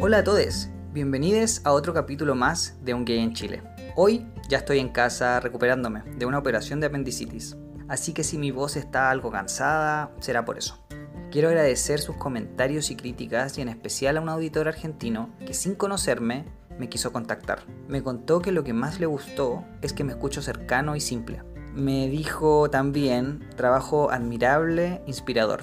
Hola a todos, bienvenidos a otro capítulo más de Un Gay en Chile. Hoy ya estoy en casa recuperándome de una operación de apendicitis, así que si mi voz está algo cansada, será por eso. Quiero agradecer sus comentarios y críticas y en especial a un auditor argentino que sin conocerme me quiso contactar. Me contó que lo que más le gustó es que me escucho cercano y simple. Me dijo también trabajo admirable, inspirador.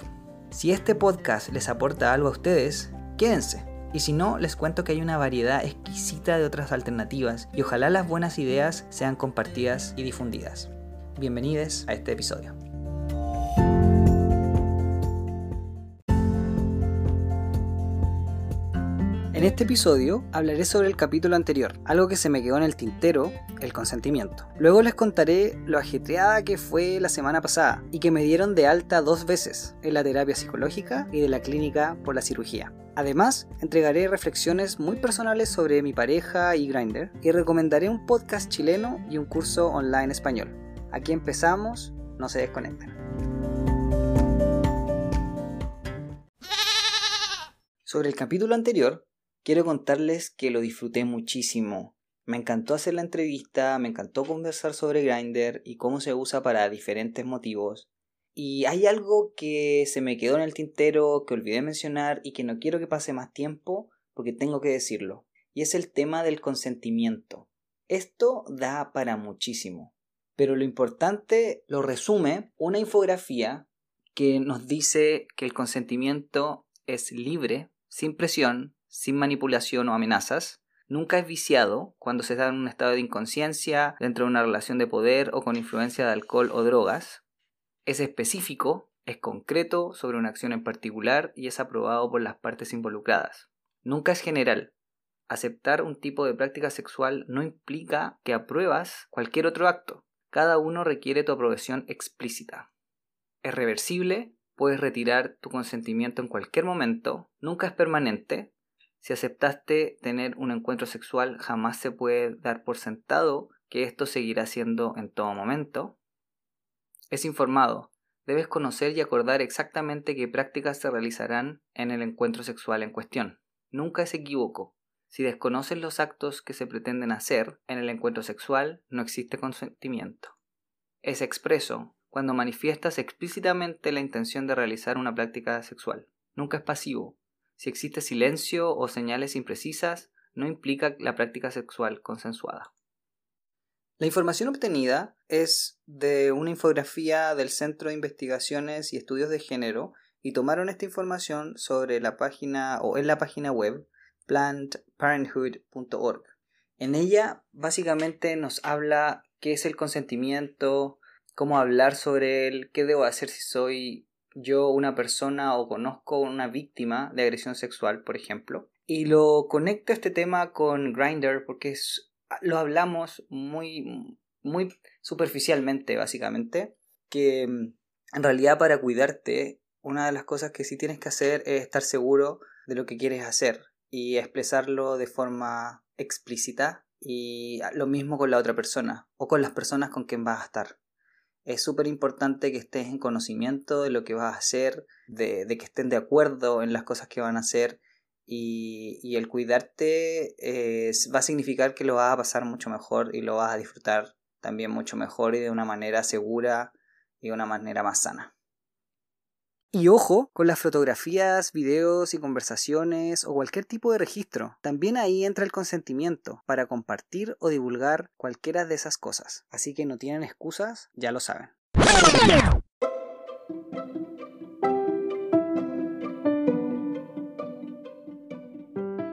Si este podcast les aporta algo a ustedes, quédense. Y si no, les cuento que hay una variedad exquisita de otras alternativas y ojalá las buenas ideas sean compartidas y difundidas. Bienvenidos a este episodio. En este episodio hablaré sobre el capítulo anterior, algo que se me quedó en el tintero, el consentimiento. Luego les contaré lo ajetreada que fue la semana pasada y que me dieron de alta dos veces en la terapia psicológica y de la clínica por la cirugía. Además, entregaré reflexiones muy personales sobre mi pareja y Grindr y recomendaré un podcast chileno y un curso online español. Aquí empezamos, no se desconecten. Sobre el capítulo anterior, quiero contarles que lo disfruté muchísimo. Me encantó hacer la entrevista, me encantó conversar sobre Grindr y cómo se usa para diferentes motivos. Y hay algo que se me quedó en el tintero, que olvidé mencionar y que no quiero que pase más tiempo porque tengo que decirlo. Y es el tema del consentimiento. Esto da para muchísimo. Pero lo importante lo resume una infografía que nos dice que el consentimiento es libre, sin presión, sin manipulación o amenazas. Nunca es viciado cuando se está en un estado de inconsciencia, dentro de una relación de poder o con influencia de alcohol o drogas. Es específico, es concreto sobre una acción en particular y es aprobado por las partes involucradas. Nunca es general. Aceptar un tipo de práctica sexual no implica que apruebas cualquier otro acto. Cada uno requiere tu aprobación explícita. Es reversible, puedes retirar tu consentimiento en cualquier momento, nunca es permanente, si aceptaste tener un encuentro sexual, jamás se puede dar por sentado que esto seguirá siendo en todo momento. Es informado. Debes conocer y acordar exactamente qué prácticas se realizarán en el encuentro sexual en cuestión. Nunca es equívoco. Si desconoces los actos que se pretenden hacer en el encuentro sexual, no existe consentimiento. Es expreso cuando manifiestas explícitamente la intención de realizar una práctica sexual. Nunca es pasivo. Si existe silencio o señales imprecisas, no implica la práctica sexual consensuada. La información obtenida es de una infografía del Centro de Investigaciones y Estudios de Género y tomaron esta información sobre la página o en la página web plantparenthood.org. En ella básicamente nos habla qué es el consentimiento, cómo hablar sobre él, qué debo hacer si soy yo una persona o conozco una víctima de agresión sexual, por ejemplo, y lo conecto este tema con Grindr porque lo hablamos muy, muy superficialmente, básicamente, que mm, en realidad para cuidarte, una de las cosas que sí tienes que hacer es estar seguro de lo que quieres hacer y expresarlo de forma explícita y lo mismo con la otra persona o con las personas con quien vas a estar es súper importante que estés en conocimiento de lo que vas a hacer, de, que estén de acuerdo en las cosas que van a hacer y, el cuidarte va a significar que lo vas a pasar mucho mejor y lo vas a disfrutar también mucho mejor y de una manera segura y de una manera más sana. Y ojo con las fotografías, videos y conversaciones o cualquier tipo de registro. También ahí entra el consentimiento para compartir o divulgar cualquiera de esas cosas. Así que no tienen excusas, ya lo saben.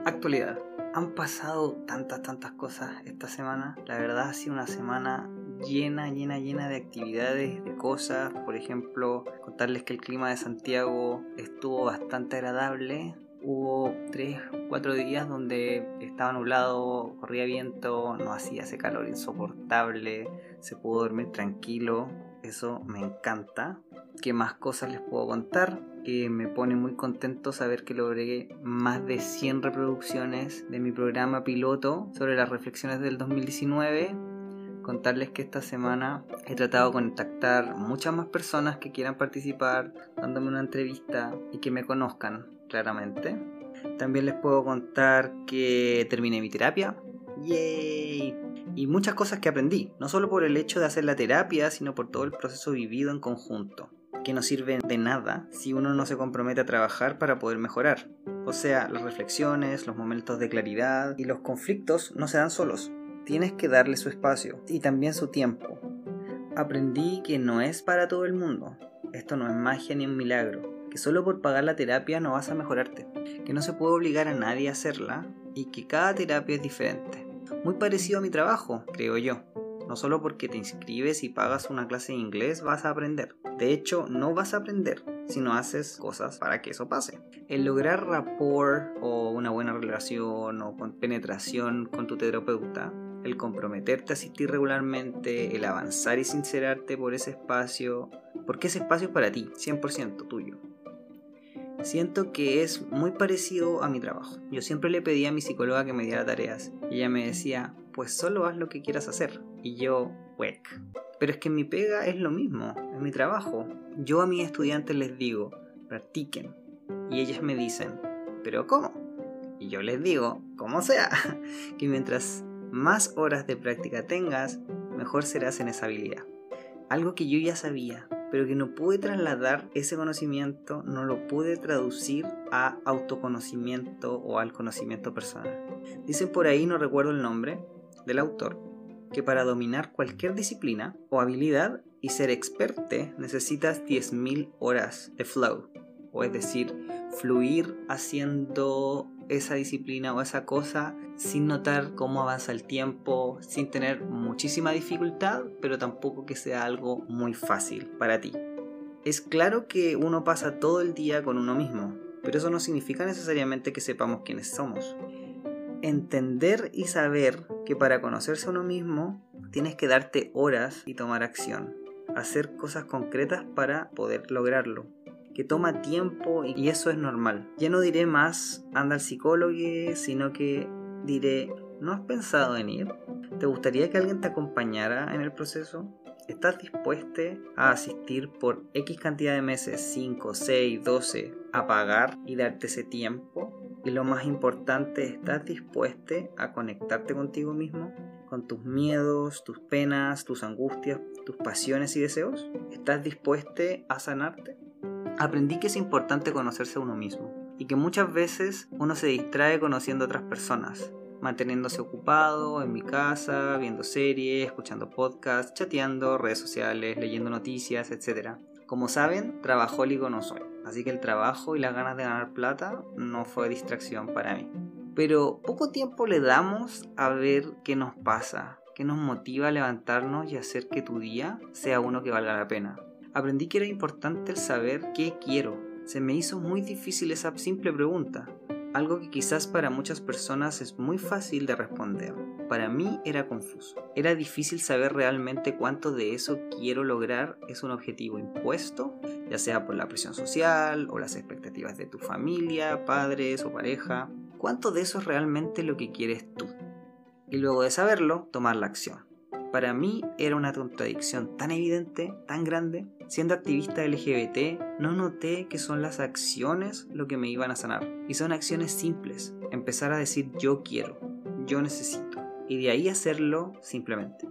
Actualidad. Han pasado tantas, tantas cosas esta semana. La verdad ha sido una semana llena, llena, llena de actividades, de cosas. Por ejemplo, contarles que el clima de Santiago estuvo bastante agradable. Hubo 3 4 días donde estaba nublado, corría viento, no hacía ese calor insoportable, se pudo dormir tranquilo. Eso me encanta. ¿Qué más cosas les puedo contar? Que me pone muy contento saber que logré más de 100 reproducciones de mi programa piloto sobre las reflexiones del 2019 contarles que esta semana he tratado de contactar muchas más personas que quieran participar, dándome una entrevista y que me conozcan claramente. También les puedo contar que terminé mi terapia. ¡Yay! Y muchas cosas que aprendí, no solo por el hecho de hacer la terapia, sino por todo el proceso vivido en conjunto, que no sirve de nada si uno no se compromete a trabajar para poder mejorar. O sea, las reflexiones, los momentos de claridad y los conflictos no se dan solos. Tienes que darle su espacio y también su tiempo. Aprendí que no es para todo el mundo. Esto no es magia ni un milagro. Que solo por pagar la terapia no vas a mejorarte. Que no se puede obligar a nadie a hacerla y que cada terapia es diferente. Muy parecido a mi trabajo, creo yo. No solo porque te inscribes y pagas una clase de inglés vas a aprender. De hecho, no vas a aprender si no haces cosas para que eso pase. El lograr rapport o una buena relación o con penetración con tu terapeuta el comprometerte a asistir regularmente, el avanzar y sincerarte por ese espacio, porque ese espacio es para ti, 100% tuyo. Siento que es muy parecido a mi trabajo. Yo siempre le pedía a mi psicóloga que me diera tareas y ella me decía, pues solo haz lo que quieras hacer. Y yo, wek. Pero es que mi pega es lo mismo, es mi trabajo. Yo a mis estudiantes les digo, practiquen. Y ellas me dicen, ¿pero cómo? Y yo les digo, como sea, que mientras más horas de práctica tengas, mejor serás en esa habilidad. Algo que yo ya sabía, pero que no pude trasladar ese conocimiento, no lo pude traducir a autoconocimiento o al conocimiento personal. Dicen por ahí, no recuerdo el nombre del autor, que para dominar cualquier disciplina o habilidad y ser experte necesitas 10.000 horas de flow, o es decir, fluir haciendo esa disciplina o esa cosa sin notar cómo avanza el tiempo, sin tener muchísima dificultad, pero tampoco que sea algo muy fácil para ti. Es claro que uno pasa todo el día con uno mismo, pero eso no significa necesariamente que sepamos quiénes somos. Entender y saber que para conocerse uno mismo tienes que darte horas y tomar acción, hacer cosas concretas para poder lograrlo que toma tiempo y eso es normal. Ya no diré más anda al psicólogo, sino que diré, ¿no has pensado en ir? ¿Te gustaría que alguien te acompañara en el proceso? ¿Estás dispuesto a asistir por X cantidad de meses, 5, 6, 12, a pagar y darte ese tiempo? Y lo más importante, ¿estás dispuesto a conectarte contigo mismo? ¿Con tus miedos, tus penas, tus angustias, tus pasiones y deseos? ¿Estás dispuesto a sanarte? Aprendí que es importante conocerse uno mismo y que muchas veces uno se distrae conociendo a otras personas, manteniéndose ocupado en mi casa, viendo series, escuchando podcasts, chateando, redes sociales, leyendo noticias, etc. Como saben, trabajólico no soy, así que el trabajo y las ganas de ganar plata no fue distracción para mí. Pero poco tiempo le damos a ver qué nos pasa, qué nos motiva a levantarnos y hacer que tu día sea uno que valga la pena aprendí que era importante el saber qué quiero. Se me hizo muy difícil esa simple pregunta, algo que quizás para muchas personas es muy fácil de responder. Para mí era confuso. Era difícil saber realmente cuánto de eso quiero lograr es un objetivo impuesto, ya sea por la presión social o las expectativas de tu familia, padres o pareja. ¿Cuánto de eso es realmente lo que quieres tú? Y luego de saberlo, tomar la acción. Para mí era una contradicción tan evidente, tan grande. Siendo activista LGBT, no noté que son las acciones lo que me iban a sanar. Y son acciones simples. Empezar a decir yo quiero, yo necesito. Y de ahí hacerlo simplemente.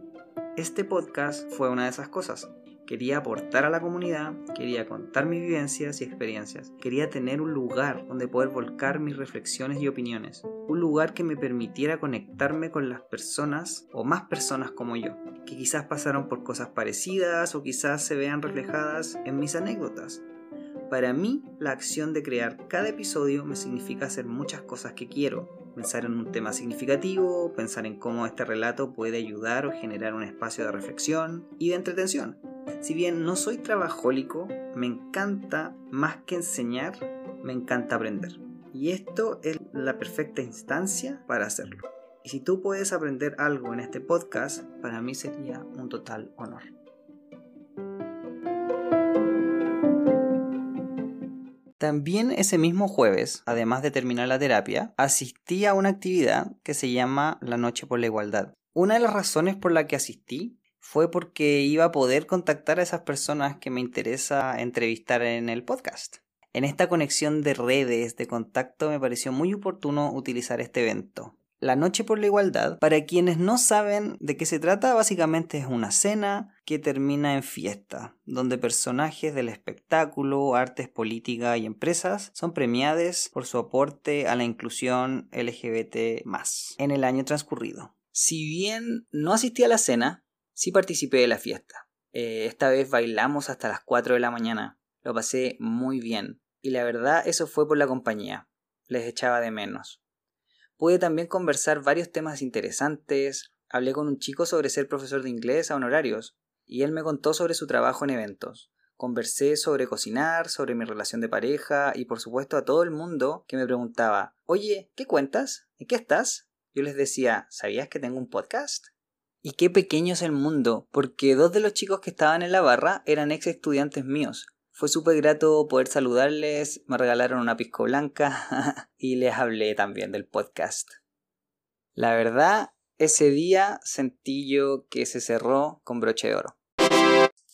Este podcast fue una de esas cosas. Quería aportar a la comunidad, quería contar mis vivencias y experiencias, quería tener un lugar donde poder volcar mis reflexiones y opiniones, un lugar que me permitiera conectarme con las personas o más personas como yo, que quizás pasaron por cosas parecidas o quizás se vean reflejadas en mis anécdotas. Para mí, la acción de crear cada episodio me significa hacer muchas cosas que quiero, pensar en un tema significativo, pensar en cómo este relato puede ayudar o generar un espacio de reflexión y de entretención. Si bien no soy trabajólico, me encanta más que enseñar, me encanta aprender. Y esto es la perfecta instancia para hacerlo. Y si tú puedes aprender algo en este podcast, para mí sería un total honor. También ese mismo jueves, además de terminar la terapia, asistí a una actividad que se llama La Noche por la Igualdad. Una de las razones por la que asistí fue porque iba a poder contactar a esas personas que me interesa entrevistar en el podcast. En esta conexión de redes de contacto me pareció muy oportuno utilizar este evento. La Noche por la Igualdad, para quienes no saben de qué se trata, básicamente es una cena que termina en fiesta, donde personajes del espectáculo, artes, política y empresas son premiados por su aporte a la inclusión LGBT en el año transcurrido. Si bien no asistí a la cena, sí participé de la fiesta. Eh, esta vez bailamos hasta las 4 de la mañana. Lo pasé muy bien. Y la verdad eso fue por la compañía. Les echaba de menos. Pude también conversar varios temas interesantes, hablé con un chico sobre ser profesor de inglés a honorarios, y él me contó sobre su trabajo en eventos. Conversé sobre cocinar, sobre mi relación de pareja y por supuesto a todo el mundo que me preguntaba, oye, ¿qué cuentas? ¿En qué estás? Yo les decía, ¿sabías que tengo un podcast? Y qué pequeño es el mundo, porque dos de los chicos que estaban en la barra eran ex estudiantes míos, fue súper grato poder saludarles, me regalaron una pisco blanca y les hablé también del podcast. La verdad, ese día sentí yo que se cerró con broche de oro.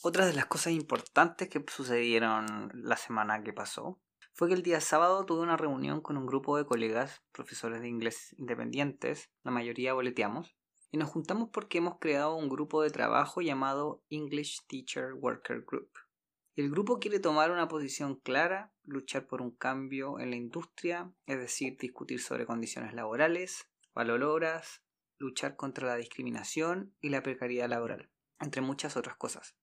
Otra de las cosas importantes que sucedieron la semana que pasó fue que el día sábado tuve una reunión con un grupo de colegas, profesores de inglés independientes, la mayoría boleteamos, y nos juntamos porque hemos creado un grupo de trabajo llamado English Teacher Worker Group. El grupo quiere tomar una posición clara, luchar por un cambio en la industria, es decir, discutir sobre condiciones laborales, valoras, luchar contra la discriminación y la precariedad laboral, entre muchas otras cosas.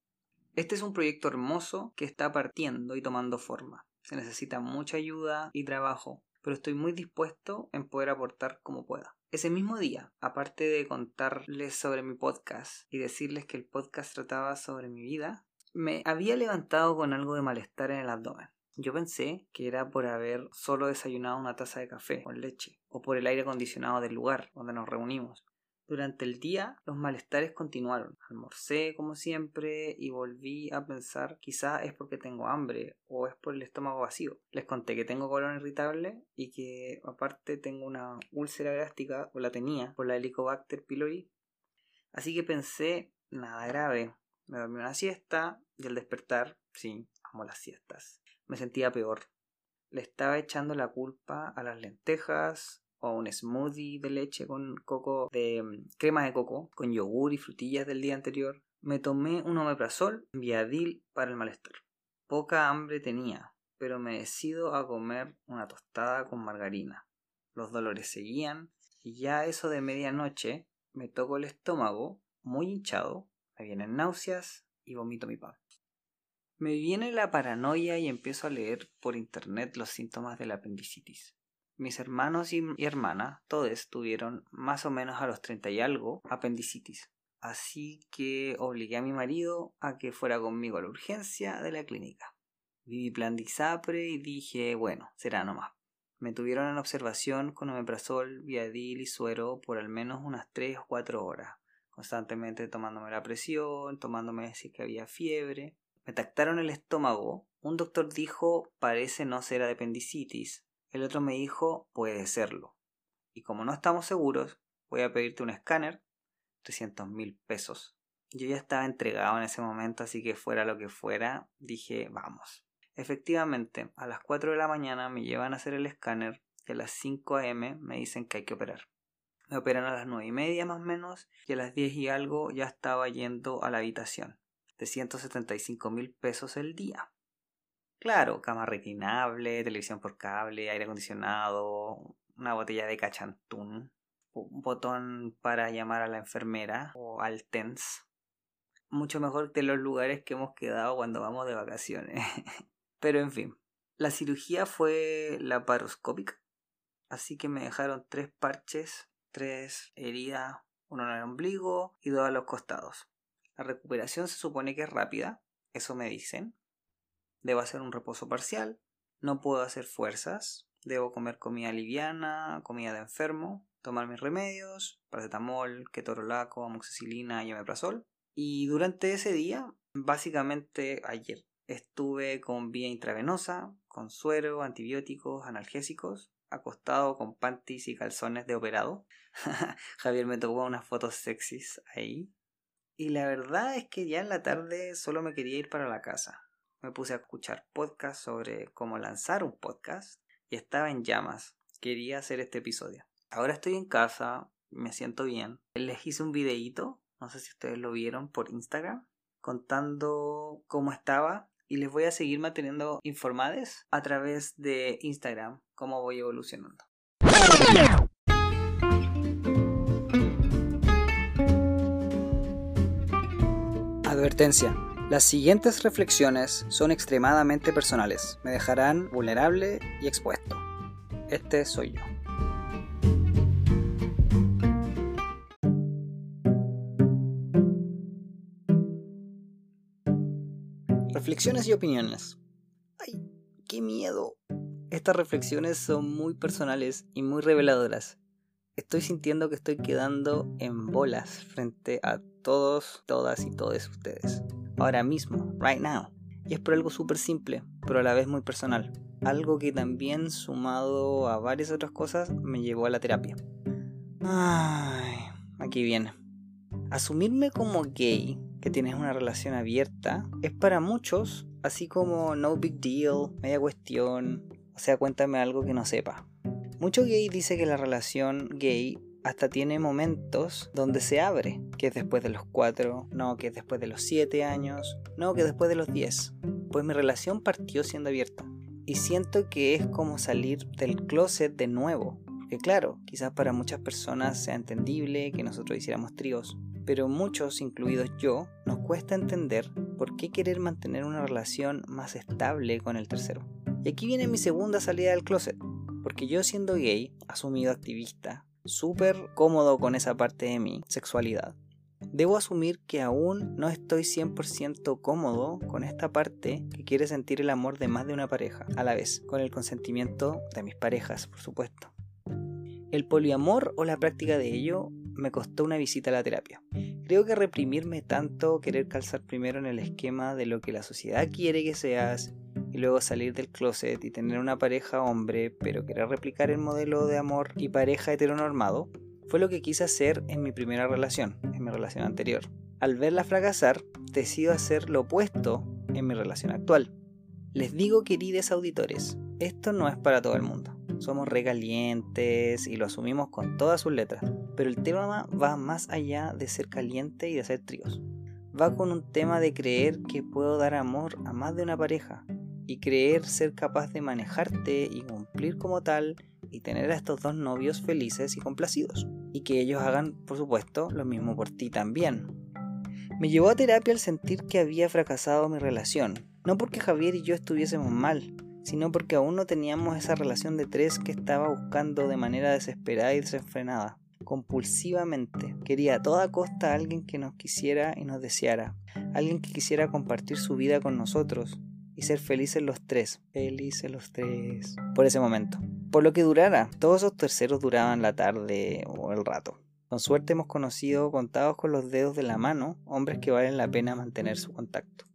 Este es un proyecto hermoso que está partiendo y tomando forma. Se necesita mucha ayuda y trabajo, pero estoy muy dispuesto en poder aportar como pueda. Ese mismo día, aparte de contarles sobre mi podcast y decirles que el podcast trataba sobre mi vida, me había levantado con algo de malestar en el abdomen. Yo pensé que era por haber solo desayunado una taza de café con leche, o por el aire acondicionado del lugar donde nos reunimos. Durante el día los malestares continuaron. Almorcé como siempre y volví a pensar quizá es porque tengo hambre o es por el estómago vacío. Les conté que tengo colon irritable y que aparte tengo una úlcera gástrica o la tenía por la Helicobacter pylori. Así que pensé nada grave. Me dormí una siesta y al despertar, sí, amo las siestas, me sentía peor. Le estaba echando la culpa a las lentejas o a un smoothie de leche con coco, de mm, crema de coco, con yogur y frutillas del día anterior. Me tomé un omeprazol, viadil para el malestar. Poca hambre tenía, pero me decido a comer una tostada con margarina. Los dolores seguían y ya eso de medianoche me toco el estómago muy hinchado, me vienen náuseas y vomito mi pan. Me viene la paranoia y empiezo a leer por internet los síntomas de la apendicitis. Mis hermanos y, hermana, todos tuvieron más o menos a los 30 y algo apendicitis. Así que obligué a mi marido a que fuera conmigo a la urgencia de la clínica. Vi plan de ISAPRE y dije, bueno, será nomás. Me tuvieron en observación con omeprazol, viadil y suero por al menos unas 3 o 4 horas, constantemente tomándome la presión, tomándome si que había fiebre. Me tactaron el estómago. Un doctor dijo parece no ser apendicitis. El otro me dijo puede serlo. Y como no estamos seguros, voy a pedirte un escáner, 300 mil pesos. Yo ya estaba entregado en ese momento, así que fuera lo que fuera, dije vamos. Efectivamente, a las 4 de la mañana me llevan a hacer el escáner y a las 5 am me dicen que hay que operar. Me operan a las 9 y media más o menos y a las 10 y algo ya estaba yendo a la habitación de 175 mil pesos el día. Claro, cama reclinable, televisión por cable, aire acondicionado, una botella de cachantún, un botón para llamar a la enfermera o al TENS. Mucho mejor que los lugares que hemos quedado cuando vamos de vacaciones. Pero en fin, la cirugía fue laparoscópica, así que me dejaron tres parches, tres heridas, uno en el ombligo y dos a los costados. La recuperación se supone que es rápida, eso me dicen. Debo hacer un reposo parcial, no puedo hacer fuerzas, debo comer comida liviana, comida de enfermo, tomar mis remedios, paracetamol, ketorolaco, amoxicilina y omeprazol. Y durante ese día, básicamente ayer, estuve con vía intravenosa, con suero, antibióticos, analgésicos, acostado con panties y calzones de operado. Javier me tomó unas fotos sexys ahí. Y la verdad es que ya en la tarde solo me quería ir para la casa. me puse a escuchar podcasts sobre cómo lanzar un podcast y estaba en llamas. Quería hacer este episodio. Ahora estoy en casa, me siento bien. Les hice un videíto, no sé si ustedes lo vieron por Instagram, contando cómo estaba y les voy a seguir manteniendo informadas a través de Instagram, cómo voy evolucionando. Advertencia. Las siguientes reflexiones son extremadamente personales. Me dejarán vulnerable y expuesto. Este soy yo. Reflexiones y opiniones. ¡Ay, qué miedo! Estas reflexiones son muy personales y muy reveladoras. Estoy sintiendo que estoy quedando en bolas frente a todos, todas y todos ustedes. Ahora mismo, right now. Y es por algo súper simple, pero a la vez muy personal. Algo que también, sumado a varias otras cosas, me llevó a la terapia. Ay, aquí viene. Asumirme como gay que tienes una relación abierta es para muchos así como no big deal, media cuestión, o sea, cuéntame algo que no sepa. Mucho gay dice que la relación gay hasta tiene momentos donde se abre, que es después de los 4, no, que es después de los 7 años, no, que después de los 10. Pues mi relación partió siendo abierta. Y siento que es como salir del closet de nuevo. Que claro, quizás para muchas personas sea entendible que nosotros hiciéramos tríos, pero muchos, incluidos yo, nos cuesta entender por qué querer mantener una relación más estable con el tercero. Y aquí viene mi segunda salida del closet, porque yo siendo gay, asumido activista, súper cómodo con esa parte de mi sexualidad, debo asumir que aún no estoy 100% cómodo con esta parte que quiere sentir el amor de más de una pareja a la vez, con el consentimiento de mis parejas, por supuesto. El poliamor o la práctica de ello me costó una visita a la terapia. Creo que reprimirme tanto, querer calzar primero en el esquema de lo que la sociedad quiere que seas, y luego salir del closet y tener una pareja hombre, pero querer replicar el modelo de amor y pareja heteronormado, fue lo que quise hacer en mi primera relación, en mi relación anterior. Al verla fracasar, decido hacer lo opuesto en mi relación actual. Les digo, queridos auditores, esto no es para todo el mundo somos recalientes y lo asumimos con todas sus letras. Pero el tema va más allá de ser caliente y de hacer tríos. Va con un tema de creer que puedo dar amor a más de una pareja y creer ser capaz de manejarte y cumplir como tal y tener a estos dos novios felices y complacidos. Y que ellos hagan, por supuesto, lo mismo por ti también. Me llevó a terapia al sentir que había fracasado mi relación. No porque Javier y yo estuviésemos mal, sino porque aún no teníamos esa relación de tres que estaba buscando de manera desesperada y desenfrenada, compulsivamente. Quería a toda costa a alguien que nos quisiera y nos deseara, alguien que quisiera compartir su vida con nosotros y ser felices los tres, felices los tres, por ese momento. Por lo que durara, todos esos terceros duraban la tarde o el rato. Con suerte hemos conocido, contados con los dedos de la mano, hombres que valen la pena mantener su contacto.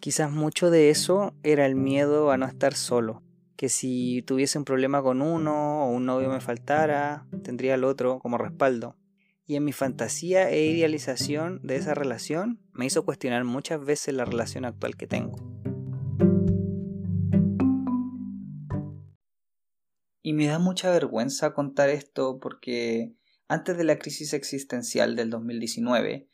Quizás mucho de eso era el miedo a no estar solo, que si tuviese un problema con uno o un novio me faltara, tendría al otro como respaldo. Y en mi fantasía e idealización de esa relación me hizo cuestionar muchas veces la relación actual que tengo. Y me da mucha vergüenza contar esto porque antes de la crisis existencial del 2019,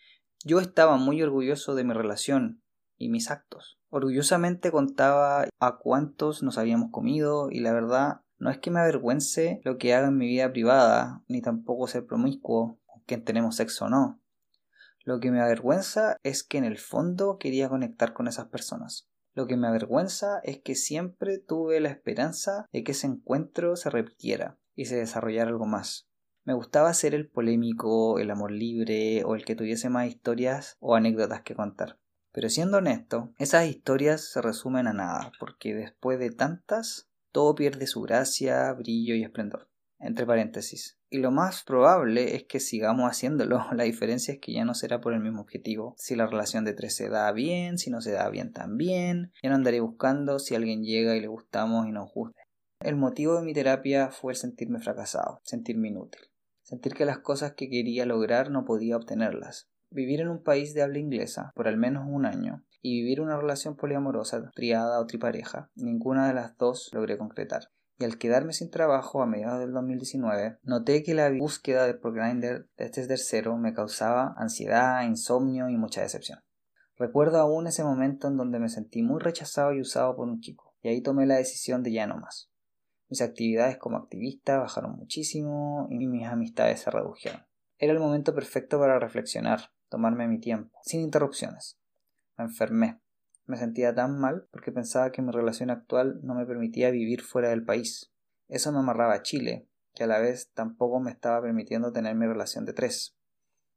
yo estaba muy orgulloso de mi relación y mis actos. Orgullosamente contaba a cuántos nos habíamos comido y la verdad no es que me avergüence lo que haga en mi vida privada, ni tampoco ser promiscuo, que tenemos sexo o no. Lo que me avergüenza es que en el fondo quería conectar con esas personas. Lo que me avergüenza es que siempre tuve la esperanza de que ese encuentro se repitiera y se desarrollara algo más. Me gustaba ser el polémico, el amor libre o el que tuviese más historias o anécdotas que contar. Pero siendo honesto, esas historias se resumen a nada, porque después de tantas, todo pierde su gracia, brillo y esplendor. Entre paréntesis. Y lo más probable es que sigamos haciéndolo. La diferencia es que ya no será por el mismo objetivo. Si la relación de tres se da bien, si no se da bien también. Ya no andaré buscando si alguien llega y le gustamos y nos gusta. El motivo de mi terapia fue el sentirme fracasado, sentirme inútil. Sentir que las cosas que quería lograr no podía obtenerlas vivir en un país de habla inglesa por al menos un año y vivir una relación poliamorosa, triada o tripareja. Ninguna de las dos logré concretar. Y al quedarme sin trabajo a mediados del 2019, noté que la búsqueda de de este tercero me causaba ansiedad, insomnio y mucha decepción. Recuerdo aún ese momento en donde me sentí muy rechazado y usado por un chico, y ahí tomé la decisión de ya no más. Mis actividades como activista bajaron muchísimo y mis amistades se redujeron. Era el momento perfecto para reflexionar, tomarme mi tiempo, sin interrupciones. Me enfermé. Me sentía tan mal porque pensaba que mi relación actual no me permitía vivir fuera del país. Eso me amarraba a Chile, que a la vez tampoco me estaba permitiendo tener mi relación de tres.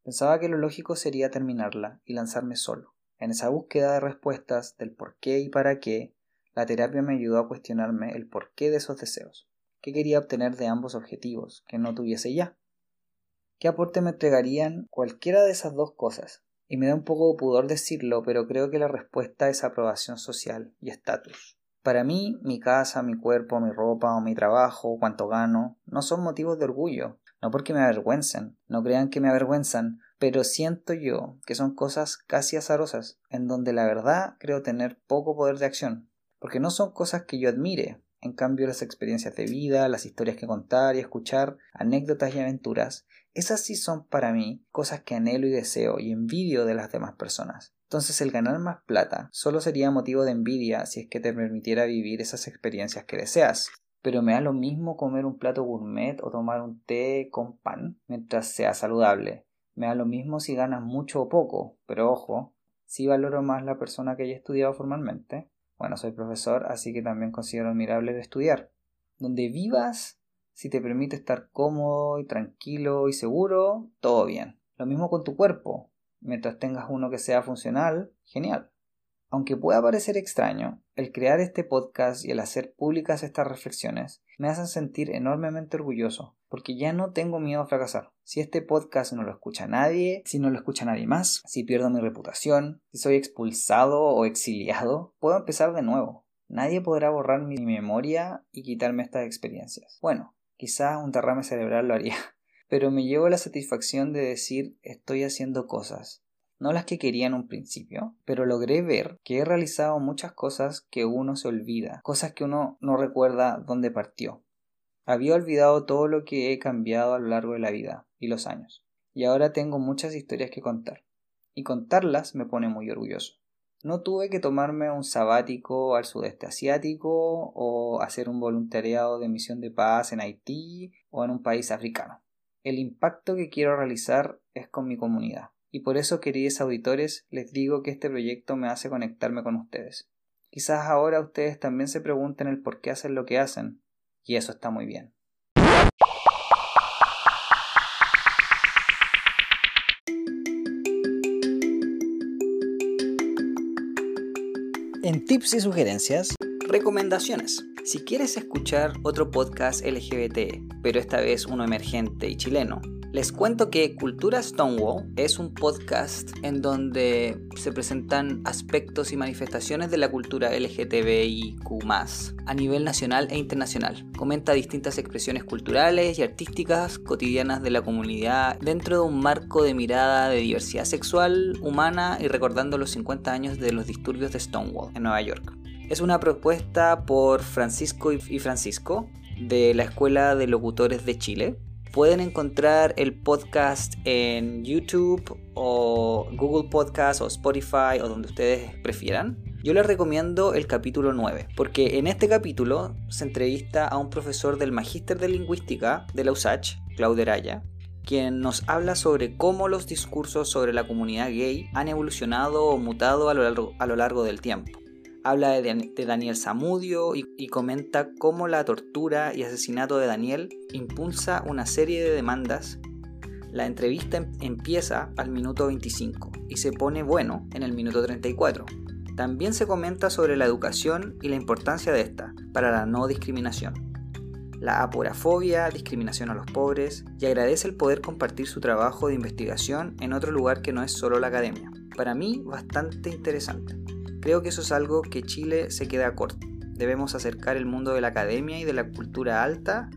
Pensaba que lo lógico sería terminarla y lanzarme solo. En esa búsqueda de respuestas del por qué y para qué, la terapia me ayudó a cuestionarme el porqué de esos deseos. ¿Qué quería obtener de ambos objetivos que no tuviese ya? ¿Qué aporte me entregarían cualquiera de esas dos cosas? Y me da un poco de pudor decirlo, pero creo que la respuesta es aprobación social y estatus. Para mí, mi casa, mi cuerpo, mi ropa o mi trabajo, cuánto gano, no son motivos de orgullo, no porque me avergüencen, no crean que me avergüenzan, pero siento yo que son cosas casi azarosas, en donde la verdad creo tener poco poder de acción, porque no son cosas que yo admire, en cambio, las experiencias de vida, las historias que contar y escuchar, anécdotas y aventuras, esas sí son para mí cosas que anhelo y deseo y envidio de las demás personas. Entonces el ganar más plata solo sería motivo de envidia si es que te permitiera vivir esas experiencias que deseas. Pero me da lo mismo comer un plato gourmet o tomar un té con pan mientras sea saludable. Me da lo mismo si ganas mucho o poco, pero ojo, si valoro más la persona que haya estudiado formalmente bueno, soy profesor, así que también considero admirable de estudiar. Donde vivas, si te permite estar cómodo y tranquilo y seguro, todo bien. Lo mismo con tu cuerpo. Mientras tengas uno que sea funcional, genial. Aunque pueda parecer extraño, el crear este podcast y el hacer públicas estas reflexiones me hacen sentir enormemente orgulloso, porque ya no tengo miedo a fracasar. Si este podcast no lo escucha nadie, si no lo escucha nadie más, si pierdo mi reputación, si soy expulsado o exiliado, puedo empezar de nuevo. Nadie podrá borrar mi memoria y quitarme estas experiencias. Bueno, quizás un derrame cerebral lo haría, pero me llevo la satisfacción de decir estoy haciendo cosas, no las que quería en un principio, pero logré ver que he realizado muchas cosas que uno se olvida, cosas que uno no recuerda dónde partió. Había olvidado todo lo que he cambiado a lo largo de la vida y los años, y ahora tengo muchas historias que contar, y contarlas me pone muy orgulloso. No tuve que tomarme un sabático al sudeste asiático o hacer un voluntariado de misión de paz en Haití o en un país africano. El impacto que quiero realizar es con mi comunidad y por eso, queridos auditores, les digo que este proyecto me hace conectarme con ustedes. Quizás ahora ustedes también se pregunten el por qué hacen lo que hacen, y eso está muy bien. En tips y sugerencias, recomendaciones. Si quieres escuchar otro podcast LGBT, pero esta vez uno emergente y chileno, les cuento que Cultura Stonewall es un podcast en donde se presentan aspectos y manifestaciones de la cultura LGTBIQ a nivel nacional e internacional. Comenta distintas expresiones culturales y artísticas cotidianas de la comunidad dentro de un marco de mirada de diversidad sexual, humana y recordando los 50 años de los disturbios de Stonewall en Nueva York. Es una propuesta por Francisco y Francisco de la Escuela de Locutores de Chile Pueden encontrar el podcast en YouTube o Google Podcast o Spotify o donde ustedes prefieran. Yo les recomiendo el capítulo 9, porque en este capítulo se entrevista a un profesor del Magíster de Lingüística de la USACH, Claudio Araya, quien nos habla sobre cómo los discursos sobre la comunidad gay han evolucionado o mutado a lo largo del tiempo habla de, Daniel Zamudio y, comenta cómo la tortura y asesinato de Daniel impulsa una serie de demandas. La entrevista em, empieza al minuto 25 y se pone bueno en el minuto 34. También se comenta sobre la educación y la importancia de esta para la no discriminación. La aporafobia, discriminación a los pobres y agradece el poder compartir su trabajo de investigación en otro lugar que no es solo la academia. Para mí, bastante interesante. Creo que eso es algo que Chile se queda corto. Debemos acercar el mundo de la academia y de la cultura alta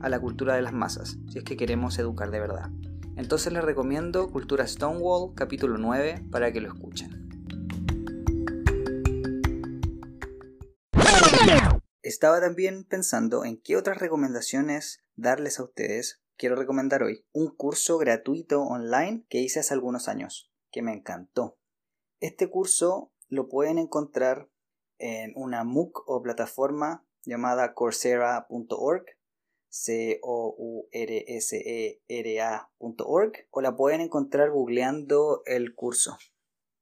a la cultura de las masas, si es que queremos educar de verdad. Entonces les recomiendo Cultura Stonewall, capítulo 9, para que lo escuchen. Estaba también pensando en qué otras recomendaciones darles a ustedes. Quiero recomendar hoy un curso gratuito online que hice hace algunos años, que me encantó. Este curso lo pueden encontrar en una MOOC o plataforma llamada coursera.org c o u r s e r o la pueden encontrar googleando el curso.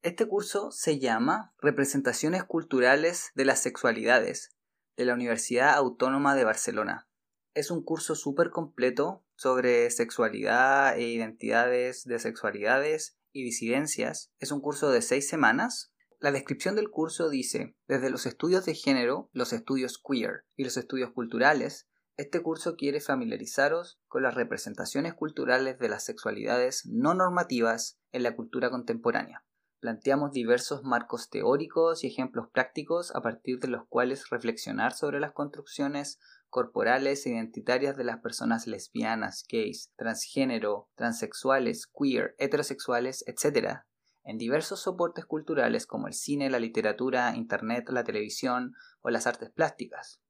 Este curso se llama Representaciones Culturales de las Sexualidades de la Universidad Autónoma de Barcelona. Es un curso súper completo sobre sexualidad e identidades de sexualidades y disidencias. Es un curso de seis semanas. La descripción del curso dice, desde los estudios de género, los estudios queer y los estudios culturales, este curso quiere familiarizaros con las representaciones culturales de las sexualidades no normativas en la cultura contemporánea. Planteamos diversos marcos teóricos y ejemplos prácticos a partir de los cuales reflexionar sobre las construcciones corporales e identitarias de las personas lesbianas, gays, transgénero, transexuales, queer, heterosexuales, etc., en diversos soportes culturales como el cine, la literatura, internet, la televisión o las artes plásticas.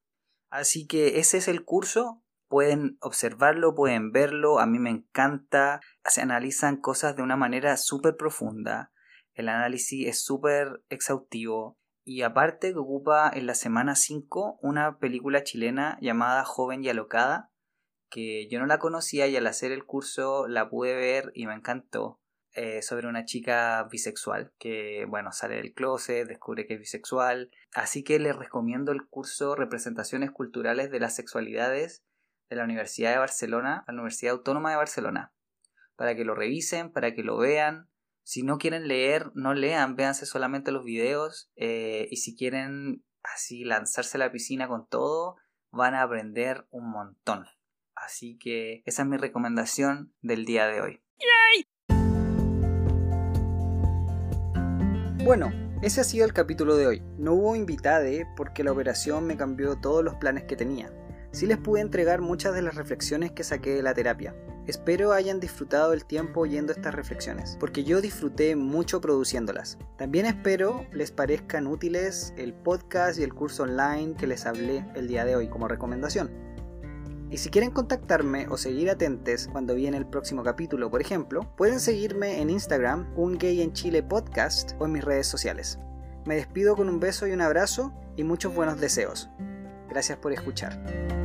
Así que ese es el curso. Pueden observarlo, pueden verlo. A mí me encanta. Se analizan cosas de una manera súper profunda. El análisis es súper exhaustivo. Y aparte que ocupa en la semana 5 una película chilena llamada Joven y Alocada, que yo no la conocía y al hacer el curso la pude ver y me encantó. Eh, sobre una chica bisexual que, bueno, sale del closet, descubre que es bisexual. Así que les recomiendo el curso Representaciones Culturales de las Sexualidades de la Universidad de Barcelona, la Universidad Autónoma de Barcelona, para que lo revisen, para que lo vean. Si no quieren leer, no lean, véanse solamente los videos eh, y si quieren así lanzarse a la piscina con todo, van a aprender un montón. Así que esa es mi recomendación del día de hoy. Bueno, ese ha sido el capítulo de hoy. No hubo invitade porque la operación me cambió todos los planes que tenía. Sí les pude entregar muchas de las reflexiones que saqué de la terapia. Espero hayan disfrutado el tiempo oyendo estas reflexiones, porque yo disfruté mucho produciéndolas. También espero les parezcan útiles el podcast y el curso online que les hablé el día de hoy como recomendación. Y si quieren contactarme o seguir atentes cuando viene el próximo capítulo, por ejemplo, pueden seguirme en Instagram, un gay en Chile podcast o en mis redes sociales. Me despido con un beso y un abrazo y muchos buenos deseos. Gracias por escuchar.